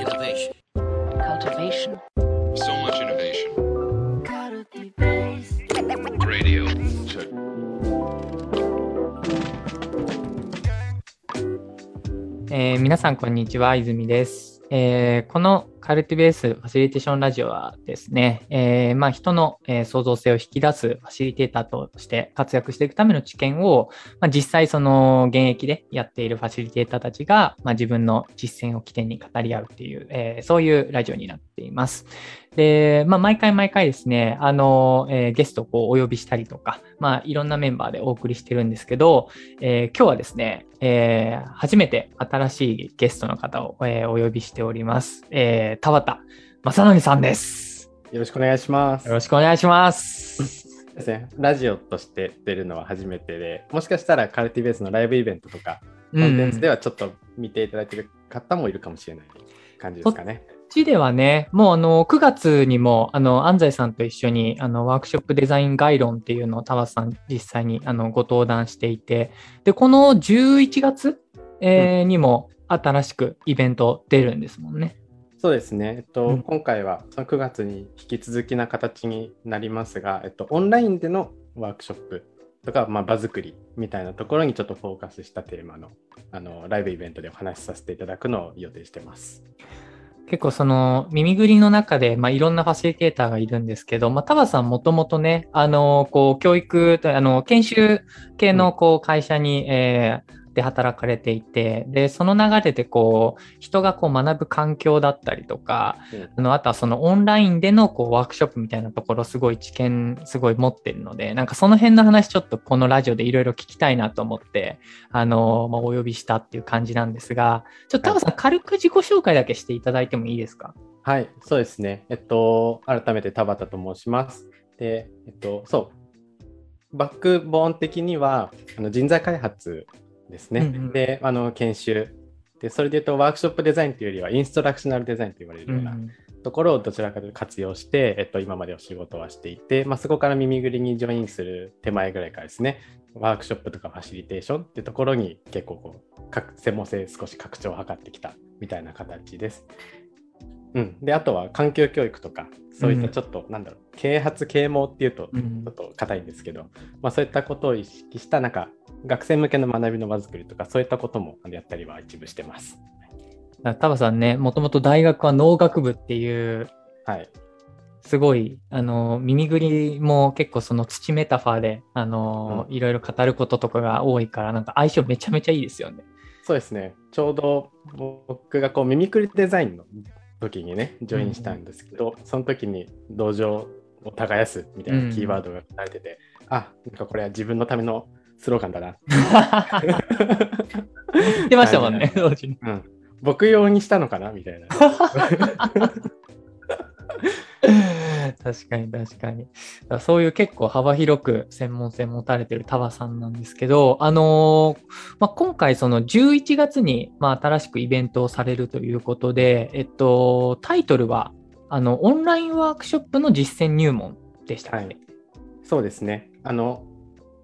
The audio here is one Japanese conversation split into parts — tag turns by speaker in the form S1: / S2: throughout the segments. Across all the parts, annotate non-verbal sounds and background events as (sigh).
S1: Innovation.
S2: cultivation,
S3: So much innovation. Radio. Check.
S4: えー皆さん、こんにちは。泉です。えーこのカルティベースファシリテーションラジオはですね、えーまあ、人の、えー創造性を引き出すファシリテーターとして活躍していくための知見を、まあ、実際その現役でやっているファシリテーターたちが、まあ、自分の実践を起点に語り合うっていう、えーそういうラジオになっています。で、まあ、毎回毎回ですね、あの、えーゲストをこうお呼びしたりとか、まあ、いろんなメンバーでお送りしてるんですけど、えー今日はですね、えー初めて新しいゲストの方を、えーお呼びしております。えー田畑正則さんです。
S5: よろしくお願いします。
S4: よろしくお願いします。
S5: ですね。ラジオとして出るのは初めてで、もしかしたらカルティベースのライブイベントとか、コンテンツではちょっと見ていただいてる方もいるかもしれない感じですかね。
S4: こっちではね、もうあの、9月にも、あの、安西さんと一緒に、あの、ワークショップデザイン概論っていうのを田畑さん実際に、あの、ご登壇していて、で、この11月、えーにも新しくイベント出るんですもんね。
S5: そうですね。えっと、
S4: うん
S5: 今回はその9月に引き続きな形になりますが、えっと、オンラインでのワークショップとか、まあ、場作りみたいなところにちょっとフォーカスしたテーマのあのライブイベントでお話しさせていただくのを予定してます。
S4: 結構その耳ぐりの中で、まあ、いろんなファシリテーターがいるんですけど、まあ、田畑さんもともとね、あの、こう、教育、あの、研修系のこう会社に、えーで働かれていて、で、その流れでこう、人がこう学ぶ環境だったりとか、
S5: うん
S4: あの、あとはそのオンラインでのこうワークショップみたいなところすごい知見すごい持ってるので、なんかその辺の話ちょっとこのラジオでいろいろ聞きたいなと思って、あの、まあ、お呼びしたっていう感じなんですが、ちょっと田畑さん軽く自己紹介だけしていただいてもいいですか？
S5: はい、そうですね。えっと、改めて田畑と申します。で、えっと、そう、バックボーン的にはあの人材開発ですね。
S4: うんうん
S5: で、あの研修。で、それで言うと、ワークショップデザインというよりは、インストラクショナルデザインと言われるようなところをどちらかというと活用して、えっと、今までお仕事はしていて、まあ、そこから耳ぐりにジョインする手前ぐらいからですね、ワークショップとかファシリテーションっていうところに結構こう、か専門性少し拡張を図ってきたみたいな形です。うん、であとは環境教育とかそういったちょっと、なんだろう啓発啓蒙っていうとち
S4: うん。
S5: ょっと硬いんですけど、まあ、そういったことを意識したなんか学生向けの学びの場作りとかそういったこともやったりは一部してます。
S4: 田畑さんね、もともと大学は農学部っていう、
S5: はい、
S4: すごい、あの、耳ぐりも結構その土メタファーで、あの、
S5: う
S4: いろいろ語ることとかが多いから、なんか相性めちゃめちゃいいですよね。
S5: そうですね。ちょうど僕がこうミミクリデザインの時にねジョインしたんですけど、その時に道場を耕すみたいなキーワードが書かれてて、あ。なんかこれは自分のためのスローガンだな。
S4: 言ってましたもんね、同時に。
S5: うん、僕用にしたのかなみたいな。(laughs)
S4: 確かに確かに。かそういう結構幅広く専門性持たれてるタバさんなんですけど、あのーまあ、今回その11月に、まあ、新しくイベントをされるということで、えっと、タイトルは、あの、オンラインワークショップの実践入門でした、
S5: はいそうですね。あの、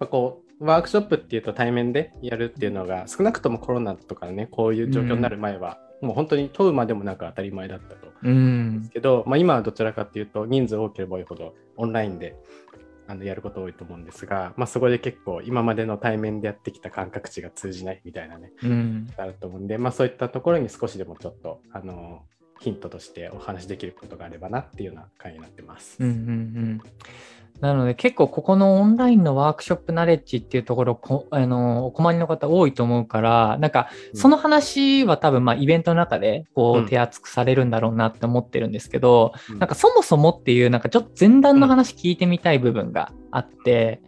S5: まこう、ワークショップっていうと対面でやるっていうのが、少なくともコロナとかね、こういう状況になる前は、もう本当に問うまでもなく当たり前だったと。
S4: うん
S5: です。けど、まあ、今はどちらかっていうと、人数多ければ多いほどオンラインであのやること多いと思うんですが、まあ、そこで結構今までの対面でやってきた感覚値が通じないみたいなね、
S4: うん。
S5: あると思うんで、まあ、そういったところに少しでもちょっと、あの、ヒントとしてお話しできることがあればなっていうような回になってます。
S4: うんうんうん。なので結構ここのオンラインのワークショップナレッジっていうところこあのお困りの方多いと思うからなんか
S5: うん。
S4: その話は多分まあイベントの中でこ
S5: う
S4: うん。手厚くされるんだろうなって思ってるんですけど、
S5: うん。
S4: なんかそもそもっていうなんかちょっと前段の話聞いてみたい部分があって、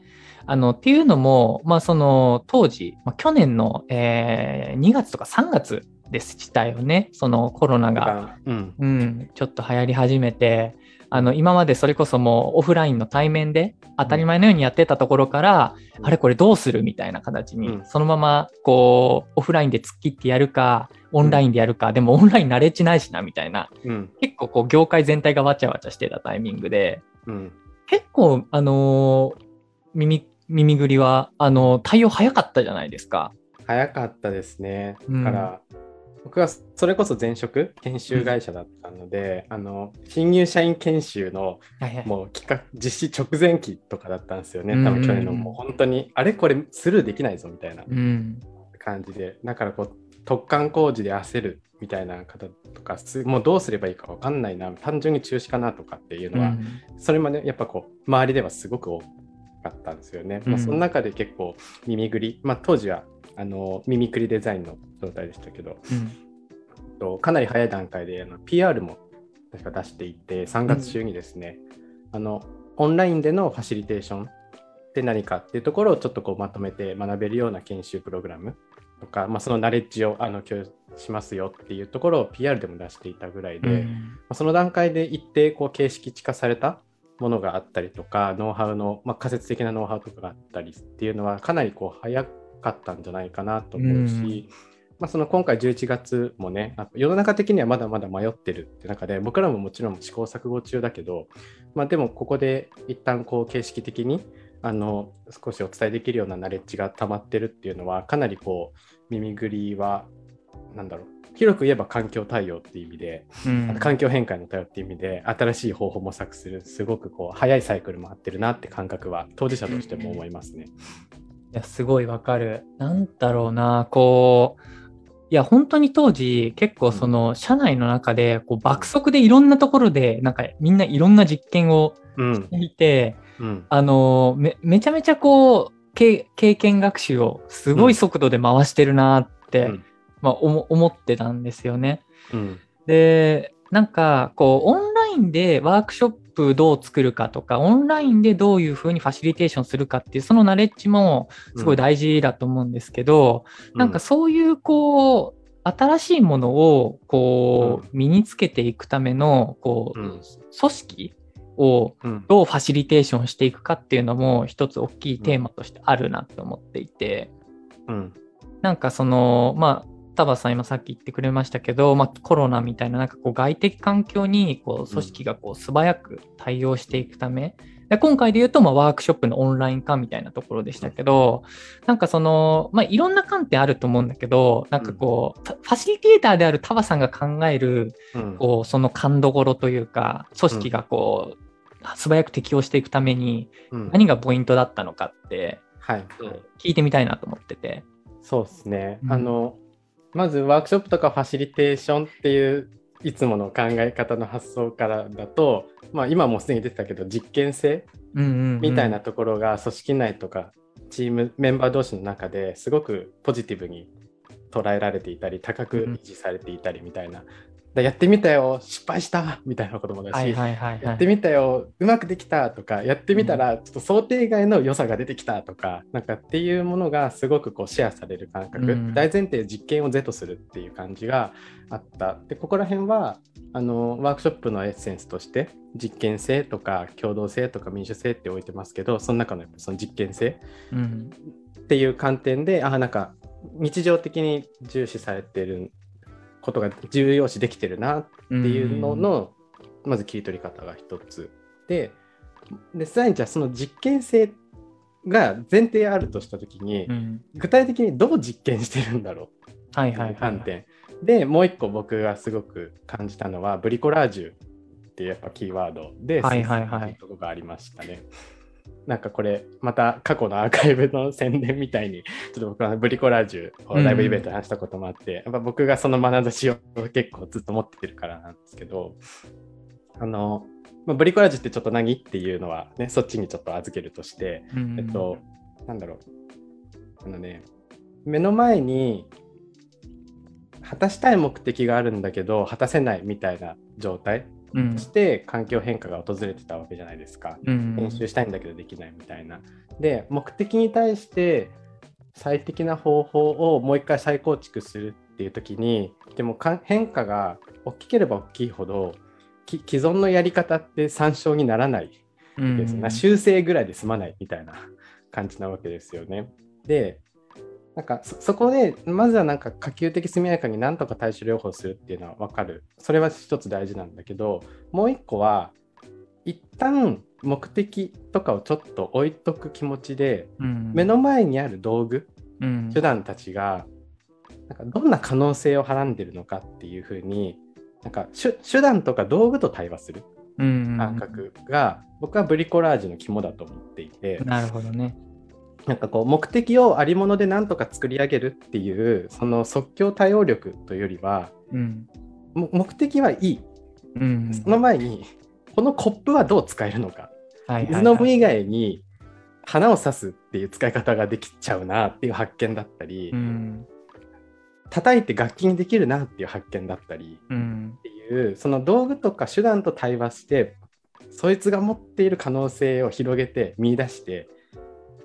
S4: あのっていうのもまあその当時、まあ、去年の、えー2月とか3月でしたよねそのコロナが。
S5: うん、
S4: うん、ちょっと流行り始めて、あの、今までそれこそもうオフラインの対面で当たり前のようにやってたところから、
S5: うん
S4: あれこれどうするみたいな形に、
S5: うん
S4: そのままこう、オフラインで突っ切ってやるか、オンラインでやるか、でもオンライン慣れちないしな、みたいな、
S5: うん、
S4: 結構こう、業界全体がわちゃわちゃしてたタイミングで、
S5: うん。
S4: 結構、あのー耳、耳ぐりは、あの、対応早かったじゃないですか。
S5: 早かったですね。
S4: うん
S5: だから、僕はそれこそ前職研修会社だったので、あの新入社員研修の
S4: はいはい。
S5: もう企画実施直前期とかだったんですよね。
S4: うん
S5: 多分去年のもう本当にあれこれスルーできないぞみたいな
S4: うん。
S5: 感じで、だからこう突貫工事で焦るみたいな方とか、すもうどうすればいいか分かんないな、単純に中止かなとかっていうのは、それまでやっぱこう周りではすごく多かったんですよね。まあ、
S4: うん
S5: その中で結構耳ぐり、まあ、当時はあの耳くりデザインの状態でしたけど、
S4: うん。
S5: とかなり早い段階であの PR も確か出していて、3月中にですね、あのオンラインでのファシリテーションって何かっていうところをちょっとこうまとめて学べるような研修プログラムとか、まあ、そのナレッジをあの共有しますよっていうところを PR でも出していたぐらいで、まあその段階で一定こう形式地化されたものがあったりとか、ノウハウの、まあ、仮説的なノウハウとかがあったりっていうのは、かなりこう早かったんじゃないかなと思うし、
S4: うん
S5: まあ、その今回11月もね、あ世の中的にはまだまだ迷ってるって中で、僕らももちろん試行錯誤中だけど、まあ、でもここで一旦こう形式的にあの少しお伝えできるようなナレッジが溜まってるっていうのは、かなりこう耳ぐりは、なんだろう、広く言えば環境対応っていう意味で、
S4: うん
S5: 環境変化の対応っていう意味で新しい方法を模索するすごくこう早いサイクルも合ってるなって感覚は当事者としても思いますね。
S4: いや、すごいわかる。なんだろうな、こう、いや、本当に当時、結構その、社内の中で、こう、爆速でいろんなところで、なんか、みんないろんな実験を
S5: うん。
S4: していて、
S5: うん。
S4: あの、め、めちゃめちゃこう、経経験学習をすごい速度で回してるなって、
S5: うん。
S4: まあ、思ってたんですよね。
S5: うん。
S4: で、なんか、こう、オンラインでワークショップどう作るかとか、オンラインでどういうふうにファシリテーションするかっていう、そのナレッジもすごい大事だと思うんですけど、なんかそういう、こう、新しいものを、こう、身につけていくための、こう、
S5: うん。
S4: 組織を
S5: うん。
S4: どうファシリテーションしていくかっていうのも、一つ大きいテーマとしてあるなと思っていて、
S5: うん。
S4: なんかその、まあ、田畑さん今さっき言ってくれましたけど、まあ、コロナみたいななんかこう外的環境にこう組織がこう素早く対応していくため、で今回で言うとまあワークショップのオンライン化みたいなところでしたけど、なんかその、まあ、いろんな観点あると思うんだけど、なんかこう、たファシリテーターである田畑さんが考える、
S5: うん。
S4: こう、その勘どころというか、組織がこう、素早く適応していくために
S5: うん。
S4: 何がポイントだったのかって、
S5: はい。
S4: 聞いてみたいなと思ってて。
S5: そうですね、
S4: うん。
S5: あのまずワークショップとかファシリテーションっていういつもの考え方の発想からだと、まあ、今もうすでに出てたけど実験性みたいなところが組織内とかチームメンバー同士の中ですごくポジティブに捉えられていたり高く維持されていたりみたいな、だやってみたよ失敗したみたいなこともだし。やってみたようまくできたとかやってみたらちょっと想定外の良さが出てきたとかなんかっていうものがすごくこうシェアされる感覚、
S4: うん。
S5: 大前提実験を是とするっていう感じがあった。でここら辺はあのワークショップのエッセンスとして実験性とか共同性とか民主性って置いてますけどその中のやっぱその実験性
S4: うん。
S5: っていう観点であなんか日常的に重視されてることが重要視できてるなっていうのの、まず切り取り方が一つででさらにじゃあその実験性が前提あるとした時に、
S4: うん
S5: 具体的にどう実験してるんだろう
S4: はい
S5: って
S4: はいいうはい。
S5: 観点、でもう一個僕がすごく感じたのはブリコラージュっていうやっぱキーワードで
S4: はいはいはい
S5: とこがありましたね。なんかこれまた過去のアーカイブの宣伝みたいに (laughs) ちょっと僕はブリコラージュをライブイベントで話したこともあって、やっぱ僕がその眼差しを結構ずっと持ってるからなんですけどあの、まあ、ブリコラージュってちょっと何っていうのはねそっちにちょっと預けるとして、
S4: うん
S5: えっと、なんだろう。あのね、目の前に果たしたい目的があるんだけど、果たせないみたいな状態して環境変化が訪れてたわけじゃないですか。
S4: うん
S5: 練習したいんだけどできないみたいな。で、目的に対して最適な方法をもう一回再構築するっていう時に、でもか変化が大きければ大きいほど、き既存のやり方って参照にならない
S4: うん
S5: ですね、修正ぐらいで済まないみたいな感じなわけですよね。で、なんかそそこでまずはなんか可及的速やかになんとか対処療法するっていうのは分かる。それは一つ大事なんだけど、もう一個は一旦目的とかをちょっと置いとく気持ちで、
S4: うん
S5: 目の前にある道具、
S4: うん
S5: 手段たちがなんかどんな可能性をはらんでるのかっていうふうになんか手手段とか道具と対話する
S4: うん。
S5: 感覚が、僕はブリコラージュの肝だと思っていて、
S4: なるほどね。
S5: なんかこう目的をありもので何とか作り上げるっていうその即興対応力というよりは
S4: うん。
S5: も目的はいい、
S4: うん。
S5: その前にこのコップはどう使えるのか
S4: はいはいはい
S5: 水飲む以外に花を刺すっていう使い方ができちゃうなっていう発見だったり、
S4: うん。
S5: 叩いて楽器にできるなっていう発見だったり
S4: うん。
S5: っていうその道具とか手段と対話してそいつが持っている可能性を広げて見出して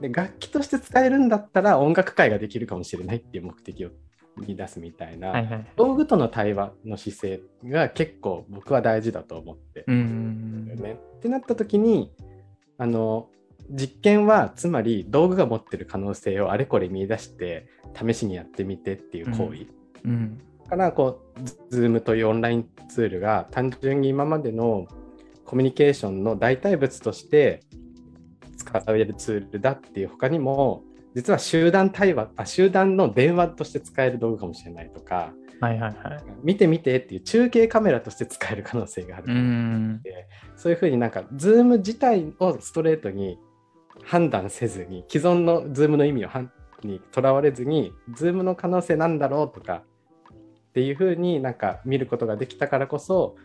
S5: で楽器として使えるんだったら音楽会ができるかもしれないっていう目的を見出すみたいな、
S4: はいはい。
S5: 道具との対話の姿勢が結構僕は大事だと思って
S4: うん
S5: ね。ってなった時にあの実験はつまり道具が持ってる可能性をあれこれ見出して試しにやってみてっていう行為。
S4: うん。
S5: だからこう Zoom というオンラインツールが単純に今までのコミュニケーションの代替物として使えるツールだっていう他にも実は集団対話あ集団の電話として使える道具かもしれないとか
S4: はいはいはい。
S5: 見て見てっていう中継カメラとして使える可能性がある
S4: う
S5: かも
S4: ん。
S5: そういうふうになんか Zoom 自体をストレートに判断せずに既存の Zoom の意味をはんにとらわれずに Zoom の可能性なんだろうとかっていうふうになんか見ることができたからこそ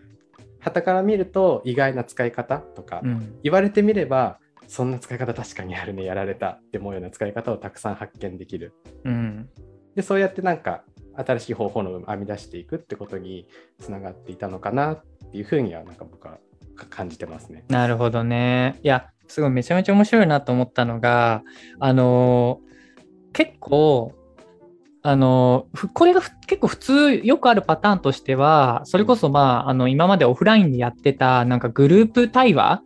S5: 傍から見ると意外な使い方とか、
S4: うん。
S5: 言われてみればそんな使い方確かにあるねやられたって思うような使い方をたくさん発見できる
S4: うん。
S5: でそうやってなんか新しい方法の編み出していくってことにつながっていたのかなっていうふうにはなんか僕は感じてますね。
S4: なるほどね。いや、すごいめちゃめちゃ面白いなと思ったのが、あのー結構、あのこれがふ結構普通よくあるパターンとしては、それこそまあ、あの、今までオフラインでやってたなんかグループ対話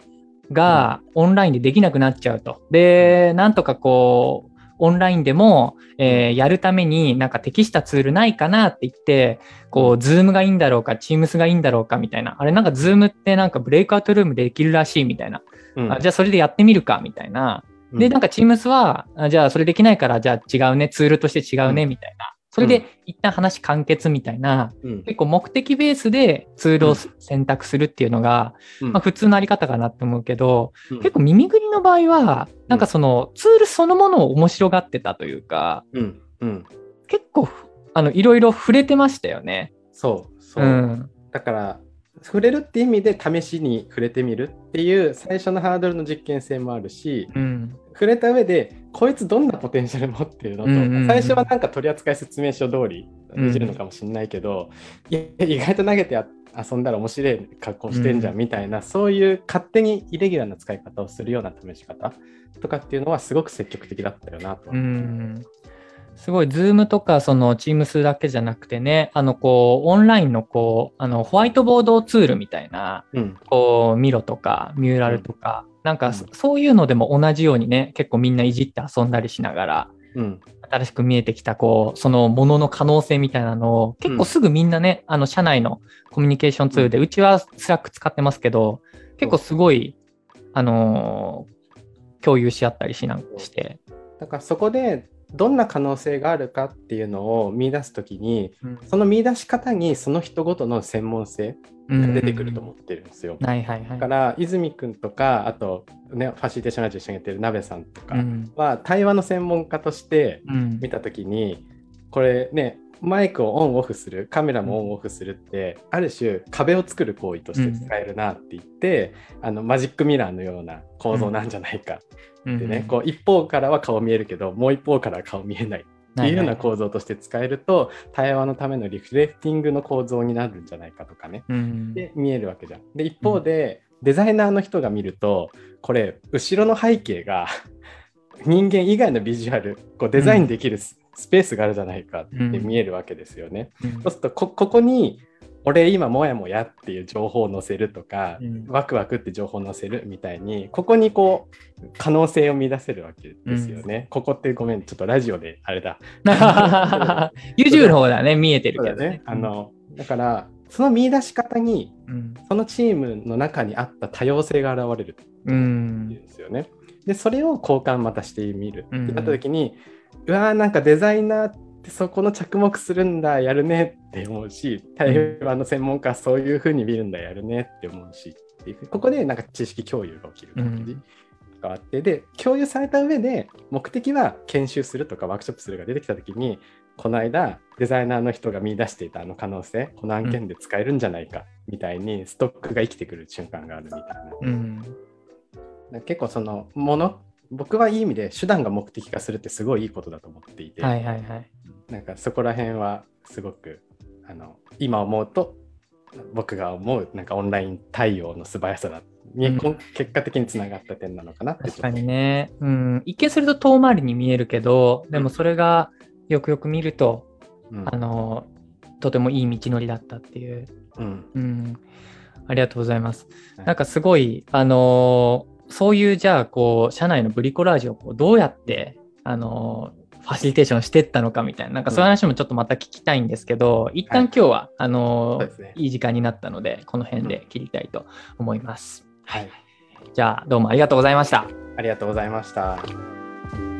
S4: がオンラインでできなくなっちゃうと。で、なんとかこう、オンラインでも、えーやるためになんか適したツールないかなって言って、こう、 Zoom がいいんだろうか、 Teams がいいんだろうかみたいな。あれなんか Zoom ってなんか breakout room でできるらしいみたいな。
S5: うん
S4: あじゃあそれでやってみるかみたいな。で、なんか Teams は、あじゃあそれできないから、じゃあ違うね、ツールとして違うね、
S5: うん
S4: みたいな。それで一旦話完結みたいな、
S5: うん。
S4: 結構目的ベースでツールを選択するっていうのが、
S5: うん。
S4: まあ普通のあり方かなって思うけど、
S5: うん。
S4: 結構耳ぐりの場合は、なんかそのツールそのものを面白がってたというか、結構、あの、いろいろ触れてましたよね。
S5: そう。そう、
S4: うん。
S5: だから触れるって意味で試しに触れてみるっていう最初のハードルの実験性もあるし
S4: うん。
S5: 触れた上でこいつどんなポテンシャル持ってるのと、
S4: うんうんうん
S5: 最初はなんか取扱説明書通り
S4: うん
S5: いじるのかもしれないけど、いや意外と投げてや遊んだら面白い格好してんじゃん
S4: うん
S5: みたいな、そういう勝手にイレギュラーな使い方をするような試し方とかっていうのはすごく積極的だったよなと。
S4: うん。すごい、 Zoom とか、その、 Teams だけじゃなくてね、あの、こう、オンラインの、こう、あの、ホワイトボードツールみたいな、
S5: うん。
S4: こう、 Miro とか、 Mural とか、なんか、
S5: うん。
S4: そそういうのでも同じようにね、結構みんないじって遊んだりしながら、
S5: うん。
S4: 新しく見えてきた、こう、そのものの可能性みたいなのを、結構すぐみんなね、あの、社内のコミュニケーションツールで、うちは Slack 使ってますけど、結構すごい、あのー共有し合ったりしなして。
S5: だからそこでどんな可能性があるかっていうのを見出すときに
S4: うん。
S5: その見出し方にその人ごとの専門性が出てくると思ってるんですよ。だから泉くんとかあと、ね、ファシリテーションラジオ一緒にやってる鍋さんとか
S4: うん。
S5: は対話の専門家として
S4: うん。
S5: 見たときにこれねマイクをオンオフするカメラもオンオフするってある種壁を作る行為として使えるなって言って、あのマジックミラーのような構造なんじゃないかでね、こう一方からは顔見えるけどもう一方からは顔見えない。っていうような構造として使えると、対話のためのリフレクティングの構造になるんじゃないかとかね。
S4: うん
S5: で見えるわけじゃん。で一方で、デザイナーの人が見るとこれ後ろの背景が (laughs) 人間以外のビジュアルこうデザインできるス,、ペースがあるじゃないかって見えるわけですよね。
S4: うん。
S5: そうするとこここに俺今もやもやっていう情報を載せるとか、
S4: うん
S5: ワクワクって情報を載せるみたいにここにこう可能性を見出せるわけですよね。ここってごめんちょっとラジオであれだ。(laughs)
S4: YouTube の方だね、見えてるけど
S5: そうだね。あのだからその見出し方に
S4: うん。
S5: そのチームの中にあった多様性が現れる
S4: う
S5: ん
S4: ん。
S5: ですよね。でそれを交換またしてみるって
S4: うん
S5: なった時に、うわーなんかデザイナーでそこの着目するんだやるねって思うし台湾の専門家はそういうふうに見るんだやるねって思うしっていうここでなんか知識共有が起きる感じがあって、で共有された上で目的は研修するとかワークショップするが出てきた時にこの間デザイナーの人が見出していたあの可能性この案件で使えるんじゃないかみたいにストックが生きてくる瞬間があるみたいな。
S4: うん。
S5: 結構そのもの僕はいい意味で手段が目的化するってすごいいいことだと思っていて、
S4: はいはいはい。
S5: なんかそこら辺はすごくあの今思うと僕が思うなんかオンライン対応の素早さだに、
S4: うん
S5: 結果的につながった点なのかなって
S4: 確かにね。うん。一見すると遠回りに見えるけど、でもそれがよくよく見ると、
S5: うん
S4: あの、とてもいい道のりだったっていう。
S5: うん
S4: うん。ありがとうございます。
S5: はい
S4: なんかすごい、あのーそういうじゃあ、こう、社内のブリコラージュをこうどうやって、あのーファシリテーションしていったのかみたいな、なんかそういう話もちょっとまた聞きたいんですけど、一旦今日は、あのー
S5: そうですね。
S4: いい時間になったので、この辺で切りたいと思います。
S5: はい、
S4: じゃあ、どうもありがとうございました。
S5: ありがとうございました。